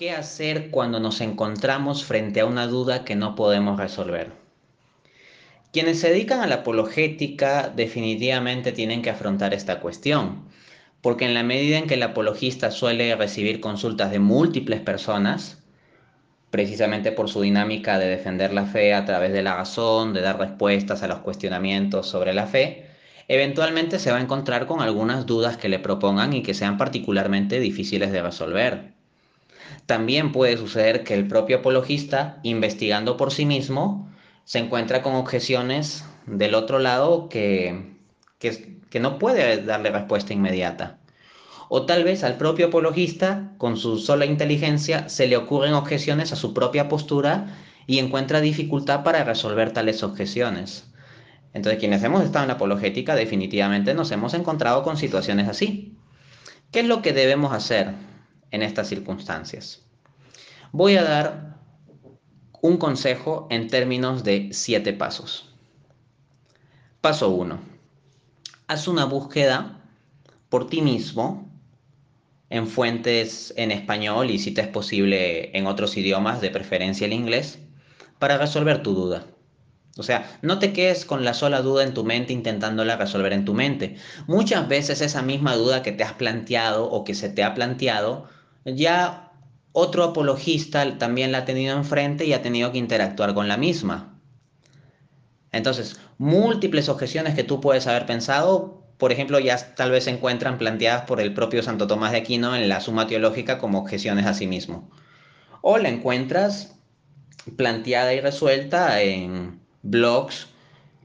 ¿Qué hacer cuando nos encontramos frente a una duda que no podemos resolver? Quienes se dedican a la apologética definitivamente tienen que afrontar esta cuestión, porque en la medida en que el apologista suele recibir consultas de múltiples personas, precisamente por su dinámica de defender la fe a través de la razón, de dar respuestas a los cuestionamientos sobre la fe, eventualmente se va a encontrar con algunas dudas que le propongan y que sean particularmente difíciles de resolver. También puede suceder que el propio apologista, investigando por sí mismo, se encuentra con objeciones del otro lado que, que, no puede darle respuesta inmediata. O tal vez al propio apologista, con su sola inteligencia, se le ocurren objeciones a su propia postura y encuentra dificultad para resolver tales objeciones. Entonces, quienes hemos estado en la apologética, definitivamente nos hemos encontrado con situaciones así. ¿Qué es lo que debemos hacer? En estas circunstancias. Voy a dar un consejo en términos de siete pasos. Paso 1. Haz una búsqueda por ti mismo en fuentes en español y si te es posible en otros idiomas, de preferencia el inglés, para resolver tu duda. O sea, no te quedes con la sola duda en tu mente intentándola resolver en tu mente. Muchas veces esa misma duda que te has planteado o que se te ha planteado ya otro apologista también la ha tenido enfrente y ha tenido que interactuar con la misma. Entonces, múltiples objeciones que tú puedes haber pensado, por ejemplo, ya tal vez se encuentran planteadas por el propio Santo Tomás de Aquino en la Suma Teológica como objeciones a sí mismo. O la encuentras planteada y resuelta en blogs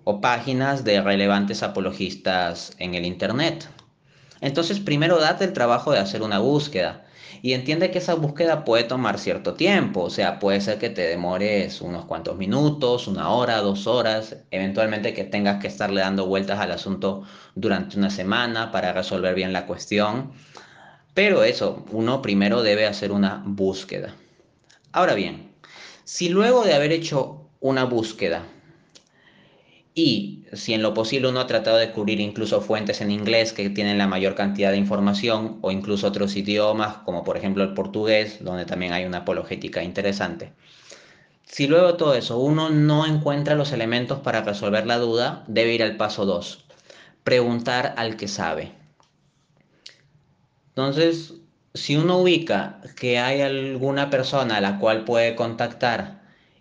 o páginas de relevantes apologistas en el Internet. Entonces, primero date el trabajo de hacer una búsqueda y entiende que esa búsqueda puede tomar cierto tiempo, o sea, puede ser que te demores unos cuantos minutos, una hora, dos horas, eventualmente que tengas que estarle dando vueltas al asunto durante una semana para resolver bien la cuestión. Pero eso, uno primero debe hacer una búsqueda. Ahora bien, si luego de haber hecho una búsqueda y si en lo posible uno ha tratado de cubrir incluso fuentes en inglés que tienen la mayor cantidad de información o incluso otros idiomas como por ejemplo el portugués, donde también hay una apologética interesante. Si luego todo eso uno no encuentra los elementos para resolver la duda, debe ir al paso 2, preguntar al que sabe. Entonces, si uno ubica que hay alguna persona a la cual puede contactar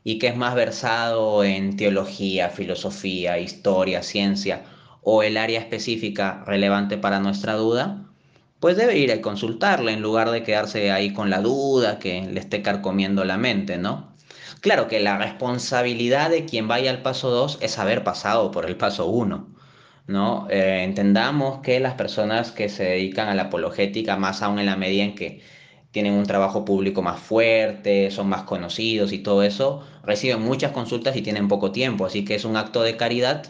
y que es más versado en teología, filosofía, historia, ciencia o el área específica relevante para nuestra duda, pues debe ir a consultarle en lugar de quedarse ahí con la duda que le esté carcomiendo la mente, ¿no? Claro que la responsabilidad de quien vaya al paso 2 es haber pasado por el paso 1. ¿no? Eh, entendamos que las personas que se dedican a la apologética, más aún en la medida en que tienen un trabajo público más fuerte, son más conocidos y todo eso, reciben muchas consultas y tienen poco tiempo, así que es un acto de caridad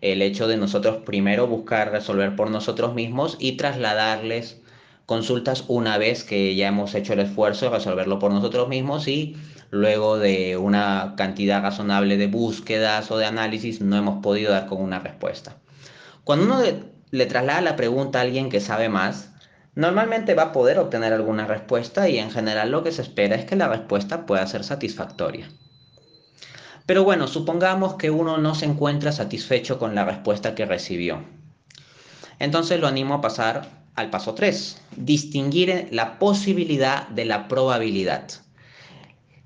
el hecho de nosotros primero buscar resolver por nosotros mismos y trasladarles consultas una vez que ya hemos hecho el esfuerzo de resolverlo por nosotros mismos y luego de una cantidad razonable de búsquedas o de análisis no hemos podido dar con una respuesta. Cuando uno le, traslada la pregunta a alguien que sabe más, Normalmente va a poder obtener alguna respuesta y en general lo que se espera es que la respuesta pueda ser satisfactoria. Pero bueno, supongamos que uno no se encuentra satisfecho con la respuesta que recibió. Entonces lo animo a pasar al paso 3, distinguir la posibilidad de la probabilidad.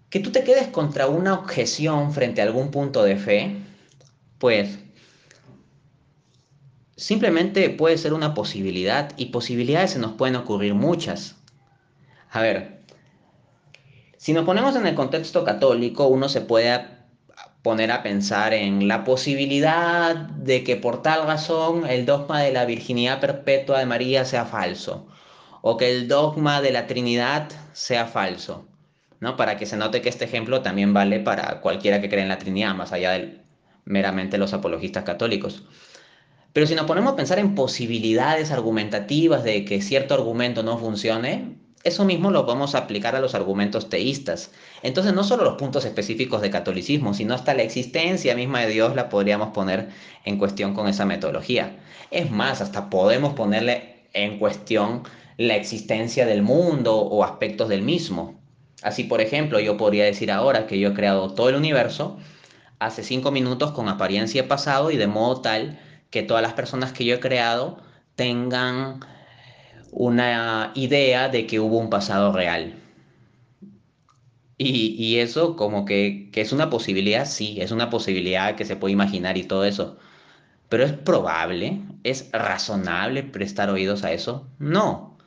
Que tú te quedes contra una objeción frente a algún punto de fe, pues simplemente puede ser una posibilidad y posibilidades se nos pueden ocurrir muchas. A ver, si nos ponemos en el contexto católico, uno se puede poner a pensar en la posibilidad de que por tal razón el dogma de la virginidad perpetua de María sea falso o que el dogma de la Trinidad sea falso, ¿no? Para que se note que este ejemplo también vale para cualquiera que cree en la Trinidad, más allá de meramente los apologistas católicos. Pero si nos ponemos a pensar en posibilidades argumentativas de que cierto argumento no funcione, eso mismo lo a aplicar a los argumentos teístas. Entonces no solo los puntos específicos de catolicismo, sino hasta la existencia misma de Dios la podríamos poner en cuestión con esa metodología. Es más, hasta podemos ponerle en cuestión la existencia del mundo o aspectos del mismo. Así, por ejemplo, yo podría decir ahora que yo he creado todo el universo hace cinco minutos con apariencia pasado y de modo tal que todas las personas que yo he creado tengan una idea de que hubo un pasado real. Y, y eso como que, que, es una posibilidad, sí, es una posibilidad que se puede imaginar y todo eso. Pero es probable, es razonable prestar oídos a eso. No.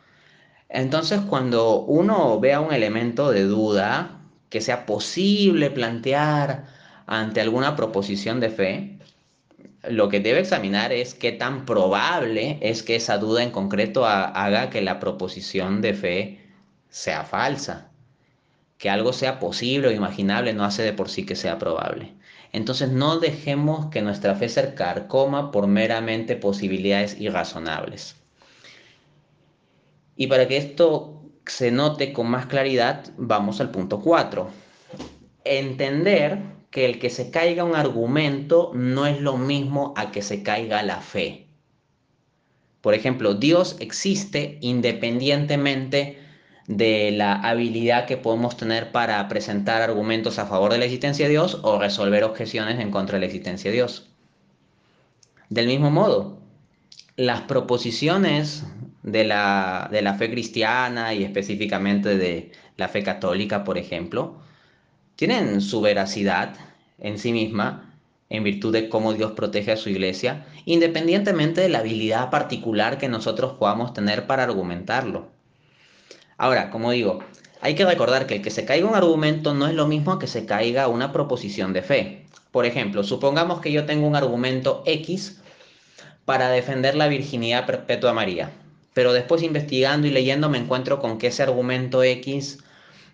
Entonces cuando uno vea un elemento de duda que sea posible plantear ante alguna proposición de fe, lo que debe examinar es qué tan probable es que esa duda en concreto haga que la proposición de fe sea falsa. Que algo sea posible o imaginable no hace de por sí que sea probable. Entonces no dejemos que nuestra fe se carcoma por meramente posibilidades irrazonables. Y para que esto se note con más claridad, vamos al punto 4. Entender que el que se caiga un argumento no es lo mismo a que se caiga la fe. Por ejemplo, Dios existe independientemente de la habilidad que podemos tener para presentar argumentos a favor de la existencia de Dios o resolver objeciones en contra de la existencia de Dios. Del mismo modo, las proposiciones de la, de la fe cristiana y específicamente de la fe católica, por ejemplo, tienen su veracidad en sí misma en virtud de cómo Dios protege a su iglesia, independientemente de la habilidad particular que nosotros podamos tener para argumentarlo. Ahora, como digo, hay que recordar que el que se caiga un argumento no es lo mismo que se caiga una proposición de fe. Por ejemplo, supongamos que yo tengo un argumento X para defender la virginidad perpetua de María, pero después investigando y leyendo me encuentro con que ese argumento X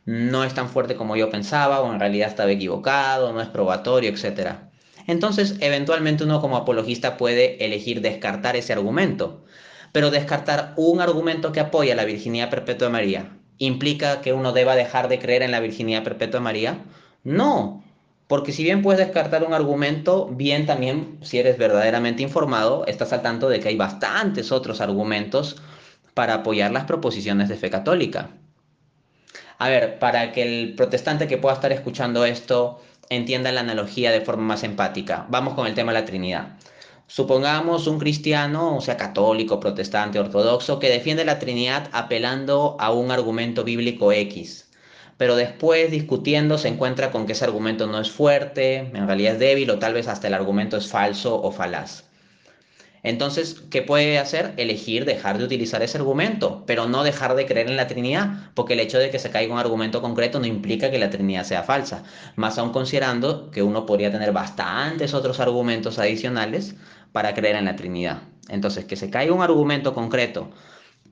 no es tan fuerte como yo pensaba o en realidad estaba equivocado, no es probatorio, etc. Entonces, eventualmente uno como apologista puede elegir descartar ese argumento. Pero descartar un argumento que apoya la virginidad perpetua de María, ¿implica que uno deba dejar de creer en la virginidad perpetua de María? No, porque si bien puedes descartar un argumento, bien también, si eres verdaderamente informado, estás al tanto de que hay bastantes otros argumentos para apoyar las proposiciones de fe católica. A ver, para que el protestante que pueda estar escuchando esto entienda la analogía de forma más empática, vamos con el tema de la Trinidad. Supongamos un cristiano, o sea, católico, protestante, ortodoxo, que defiende la Trinidad apelando a un argumento bíblico X, pero después discutiendo se encuentra con que ese argumento no es fuerte, en realidad es débil o tal vez hasta el argumento es falso o falaz. Entonces, ¿qué puede hacer? Elegir dejar de utilizar ese argumento, pero no dejar de creer en la Trinidad, porque el hecho de que se caiga un argumento concreto no implica que la Trinidad sea falsa, más aún considerando que uno podría tener bastantes otros argumentos adicionales para creer en la Trinidad. Entonces, que se caiga un argumento concreto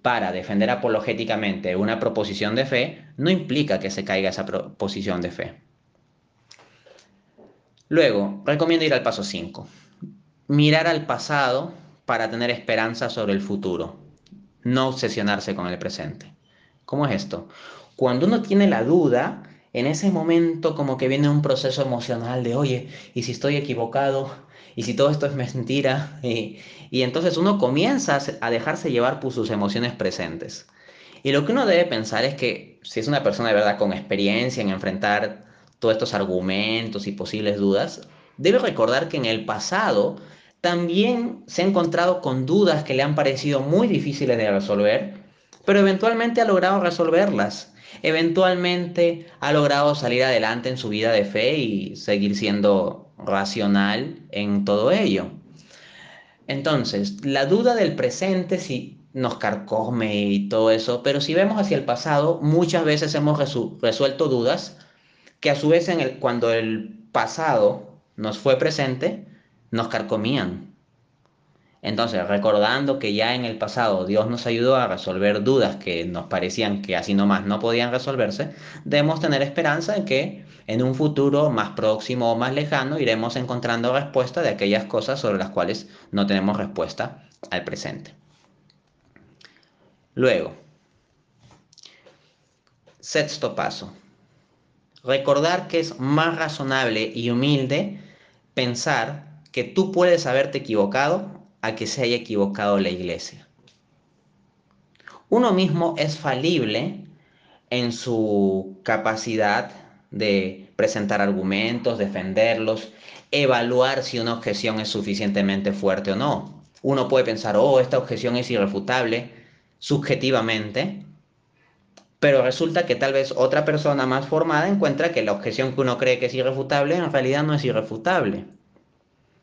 para defender apologéticamente una proposición de fe, no implica que se caiga esa proposición de fe. Luego, recomiendo ir al paso 5. Mirar al pasado para tener esperanza sobre el futuro, no obsesionarse con el presente. ¿Cómo es esto? Cuando uno tiene la duda, en ese momento como que viene un proceso emocional de, oye, ¿y si estoy equivocado? ¿Y si todo esto es mentira? Y, y entonces uno comienza a dejarse llevar por sus emociones presentes. Y lo que uno debe pensar es que si es una persona de verdad con experiencia en enfrentar todos estos argumentos y posibles dudas, debe recordar que en el pasado también se ha encontrado con dudas que le han parecido muy difíciles de resolver, pero eventualmente ha logrado resolverlas. Eventualmente ha logrado salir adelante en su vida de fe y seguir siendo racional en todo ello. Entonces, la duda del presente si nos carcome y todo eso, pero si vemos hacia el pasado, muchas veces hemos resuelto dudas que a su vez cuando el pasado nos fue presente, nos carcomían. Entonces, recordando que ya en el pasado Dios nos ayudó a resolver dudas que nos parecían que así nomás no podían resolverse, debemos tener esperanza en que en un futuro más próximo o más lejano iremos encontrando respuesta de aquellas cosas sobre las cuales no tenemos respuesta al presente. Luego, sexto paso, recordar que es más razonable y humilde pensar que tú puedes haberte equivocado a que se haya equivocado la iglesia. Uno mismo es falible en su capacidad de presentar argumentos, defenderlos, evaluar si una objeción es suficientemente fuerte o no. Uno puede pensar, oh, esta objeción es irrefutable subjetivamente, pero resulta que tal vez otra persona más formada encuentra que la objeción que uno cree que es irrefutable en realidad no es irrefutable.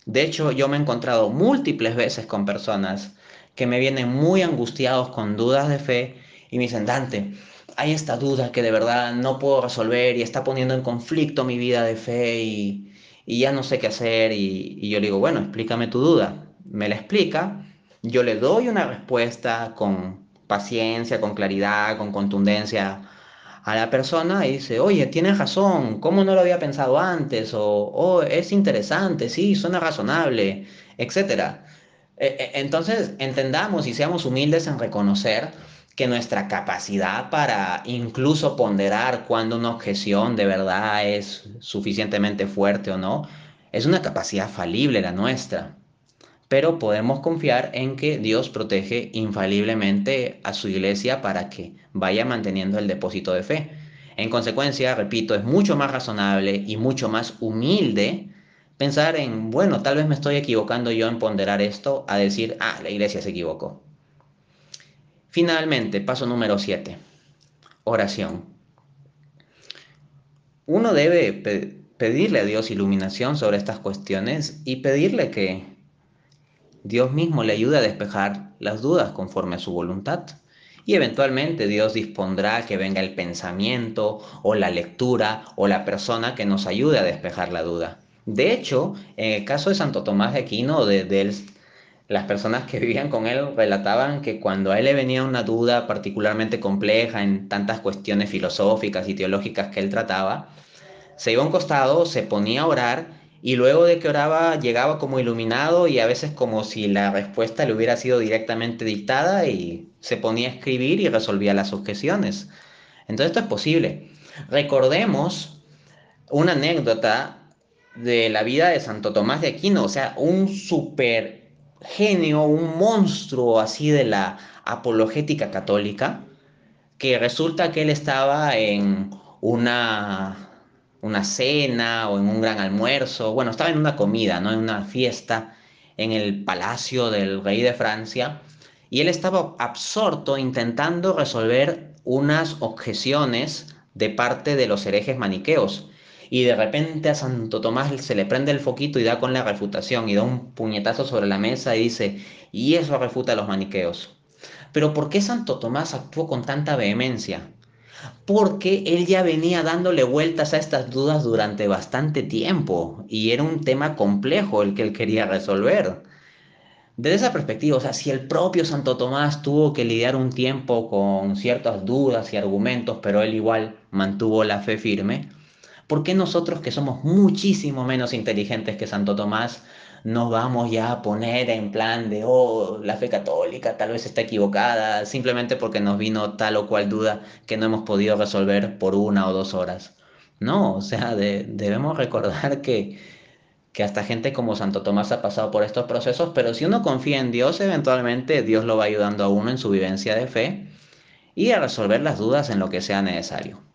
De hecho, yo me he encontrado múltiples veces con personas que me vienen muy angustiados con dudas de fe y me dicen, Dante, hay esta duda que de verdad no puedo resolver y está poniendo en conflicto mi vida de fe y, ya no sé qué hacer. Y, y yo le digo, bueno, explícame tu duda. Me la explica, yo le doy una respuesta con paciencia, con claridad, con contundencia a la persona y dice, oye, tienes razón, ¿cómo no lo había pensado antes? O, oh, es interesante, sí, suena razonable, etc. E, e, entonces, entendamos y seamos humildes en reconocer que nuestra capacidad para incluso ponderar cuando una objeción de verdad es suficientemente fuerte o no, es una capacidad falible la nuestra pero podemos confiar en que Dios protege infaliblemente a su iglesia para que vaya manteniendo el depósito de fe. En consecuencia, repito, es mucho más razonable y mucho más humilde pensar en, bueno, tal vez me estoy equivocando yo en ponderar esto, a decir, ah, la iglesia se equivocó. Finalmente, paso número 7, oración. Uno debe pedirle a Dios iluminación sobre estas cuestiones y pedirle que Dios mismo le ayuda a despejar las dudas conforme a su voluntad. Y eventualmente Dios dispondrá que venga el pensamiento o la lectura o la persona que nos ayude a despejar la duda. De hecho, en el caso de Santo Tomás de Aquino, de, las personas que vivían con él relataban que cuando a él le venía una duda particularmente compleja en tantas cuestiones filosóficas y teológicas que él trataba, se iba a un costado, se ponía a orar y luego de que oraba llegaba como iluminado y a veces como si la respuesta le hubiera sido directamente dictada y se ponía a escribir y resolvía las objeciones. Entonces esto es posible. Recordemos una anécdota de la vida de Santo Tomás de Aquino, o sea, un super genio, un monstruo así de la apologética católica, que resulta que él estaba en una una cena o en un gran almuerzo, bueno, estaba en una comida, ¿no? En una fiesta en el palacio del rey de Francia y él estaba absorto intentando resolver unas objeciones de parte de los herejes maniqueos. Y de repente a Santo Tomás se le prende el foquito y da con la refutación y da un puñetazo sobre la mesa y dice, y eso refuta a los maniqueos. Pero ¿por qué Santo Tomás actuó con tanta vehemencia? Porque él ya venía dándole vueltas a estas dudas durante bastante tiempo y era un tema complejo el que él quería resolver. Desde esa perspectiva, o sea, si el propio Santo Tomás tuvo que lidiar un tiempo con ciertas dudas y argumentos, pero él igual mantuvo la fe firme, ¿por qué nosotros que somos muchísimo menos inteligentes que Santo Tomás nos vamos ya a poner en plan de, oh, la fe católica tal vez está equivocada, simplemente porque nos vino tal o cual duda que no hemos podido resolver por una o dos horas. No, o sea, debemos recordar que, que hasta gente como Santo Tomás ha pasado por estos procesos, pero si uno confía en Dios, eventualmente Dios lo va ayudando a uno en su vivencia de fe y a resolver las dudas en lo que sea necesario.